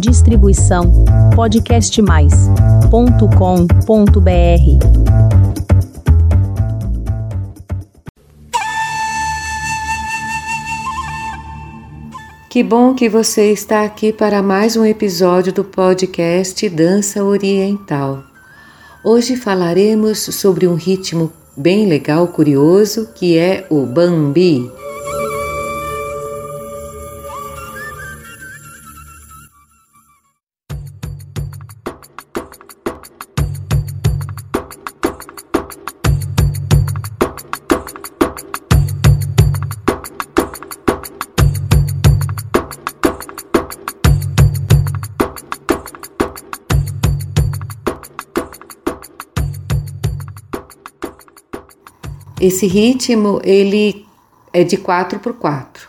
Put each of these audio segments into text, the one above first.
Distribuição podcastmais.com.br. Que bom que você está aqui para mais um episódio do podcast Dança Oriental. Hoje falaremos sobre um ritmo bem legal, curioso, que é o Bambi. Esse ritmo ele é de 4 por 4,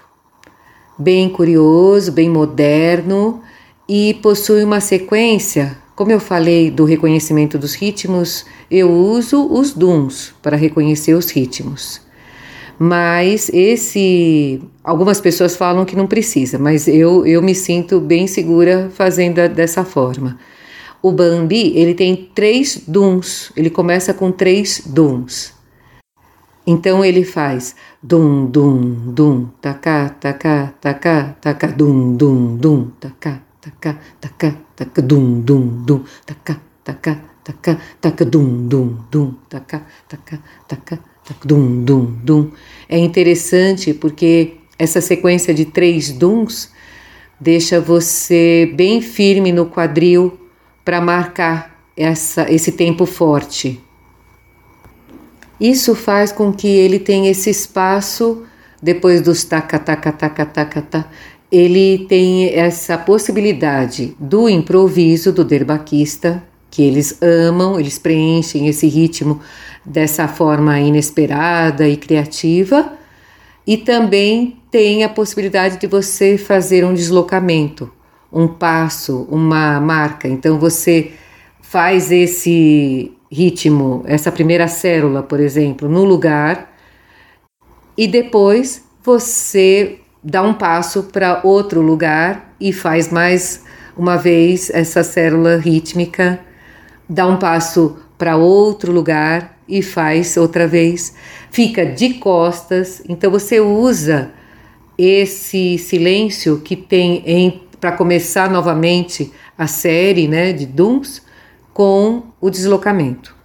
bem curioso, bem moderno e possui uma sequência. Como eu falei do reconhecimento dos ritmos, eu uso os duns para reconhecer os ritmos. Mas esse, algumas pessoas falam que não precisa, mas eu, eu me sinto bem segura fazendo dessa forma. O Bambi, ele tem três duns, ele começa com três duns. Então ele faz dum dum dum taca taca taca taca dum dum dum taca taca taca taca dum dum dum taca taca taca taca dum dum dum taca taca taca taca dum dum dum. É interessante porque essa sequência de três duns deixa você bem firme no quadril para marcar essa, esse tempo forte. Isso faz com que ele tenha esse espaço depois dos taca taca taca taca ta, ele tem essa possibilidade do improviso do derbaquista, que eles amam, eles preenchem esse ritmo dessa forma inesperada e criativa, e também tem a possibilidade de você fazer um deslocamento, um passo, uma marca. Então você faz esse ritmo, essa primeira célula, por exemplo, no lugar, e depois você dá um passo para outro lugar e faz mais uma vez essa célula rítmica, dá um passo para outro lugar e faz outra vez, fica de costas, então você usa esse silêncio que tem para começar novamente a série né, de Dums com o deslocamento.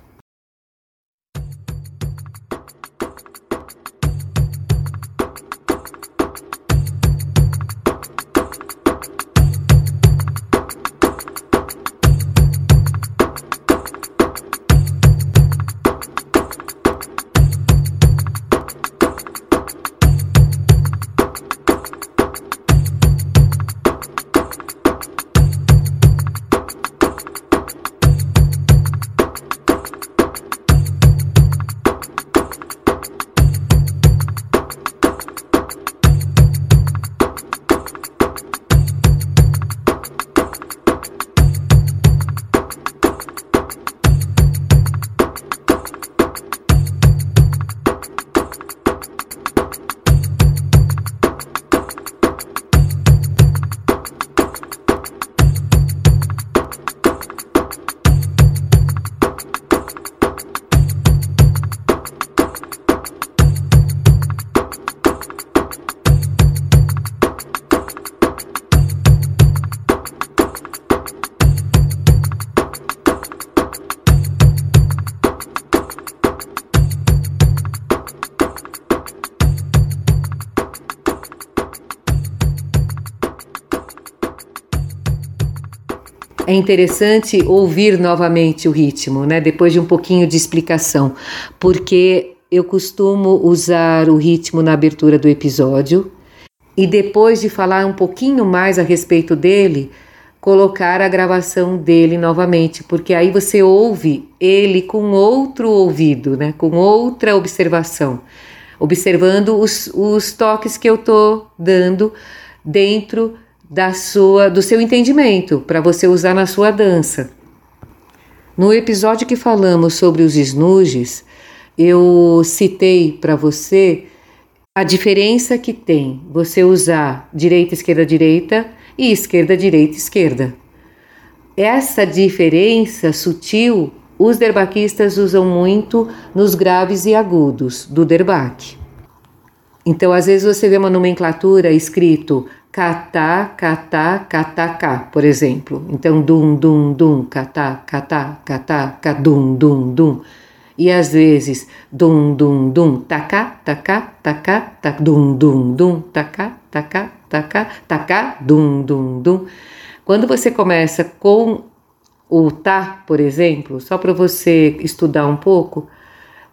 É interessante ouvir novamente o ritmo, né? Depois de um pouquinho de explicação, porque eu costumo usar o ritmo na abertura do episódio e depois de falar um pouquinho mais a respeito dele, colocar a gravação dele novamente, porque aí você ouve ele com outro ouvido, né? Com outra observação, observando os, os toques que eu tô dando dentro da sua do seu entendimento para você usar na sua dança. No episódio que falamos sobre os snooges, eu citei para você a diferença que tem você usar direita, esquerda, direita e esquerda, direita, esquerda. Essa diferença sutil os derbaquistas usam muito nos graves e agudos do derbaque. Então, às vezes você vê uma nomenclatura escrito catá, catá, catá, por exemplo. Então, dum, dum, dum, catá, catá, catá, dum, dum, dum. E às vezes, dum, dum, dum, tacá, tacá, tacá, tac, dum, dum, dum, tacá, tacá, tacá, tacá, dum, dum, dum. Quando você começa com o tá, por exemplo, só para você estudar um pouco,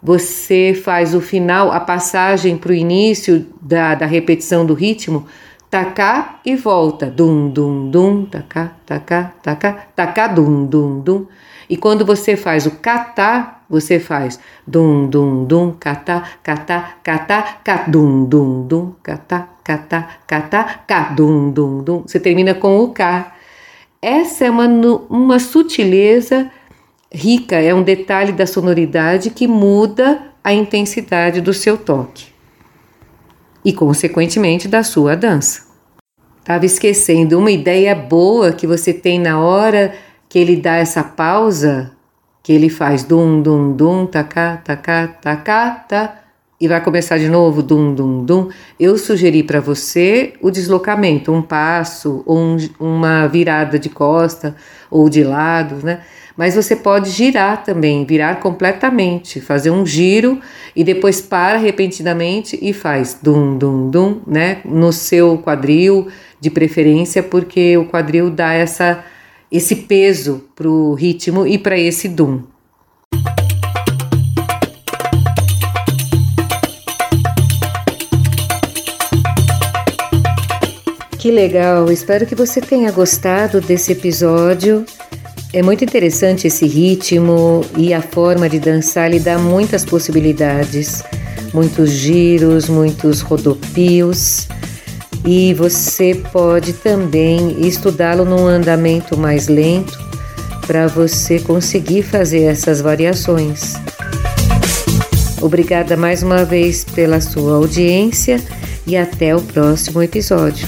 você faz o final, a passagem para o início da, da repetição do ritmo, tacá e volta, dum, dum, dum, tacá, tacá, tacá, tacá, dum, dum, dum. E quando você faz o catá, você faz dum, dum, dum, catá, catá, catá, catá, dum, dum, catá, catá, catá, catá, dum, dum. Você termina com o K. Essa é uma, uma sutileza rica, é um detalhe da sonoridade que muda a intensidade do seu toque e, consequentemente, da sua dança. Estava esquecendo uma ideia boa que você tem na hora que ele dá essa pausa, que ele faz dum, dum, dum, tacá, tacá, tacá, tá e vai começar de novo, dum, dum, dum. Eu sugeri para você o deslocamento, um passo, ou um, uma virada de costa ou de lado, né? Mas você pode girar também, virar completamente, fazer um giro e depois para repentinamente e faz dum, dum, dum, né? No seu quadril, de preferência, porque o quadril dá essa, esse peso para o ritmo e para esse dum. Que legal! Espero que você tenha gostado desse episódio. É muito interessante esse ritmo e a forma de dançar lhe dá muitas possibilidades, muitos giros, muitos rodopios. E você pode também estudá-lo num andamento mais lento para você conseguir fazer essas variações. Obrigada mais uma vez pela sua audiência e até o próximo episódio.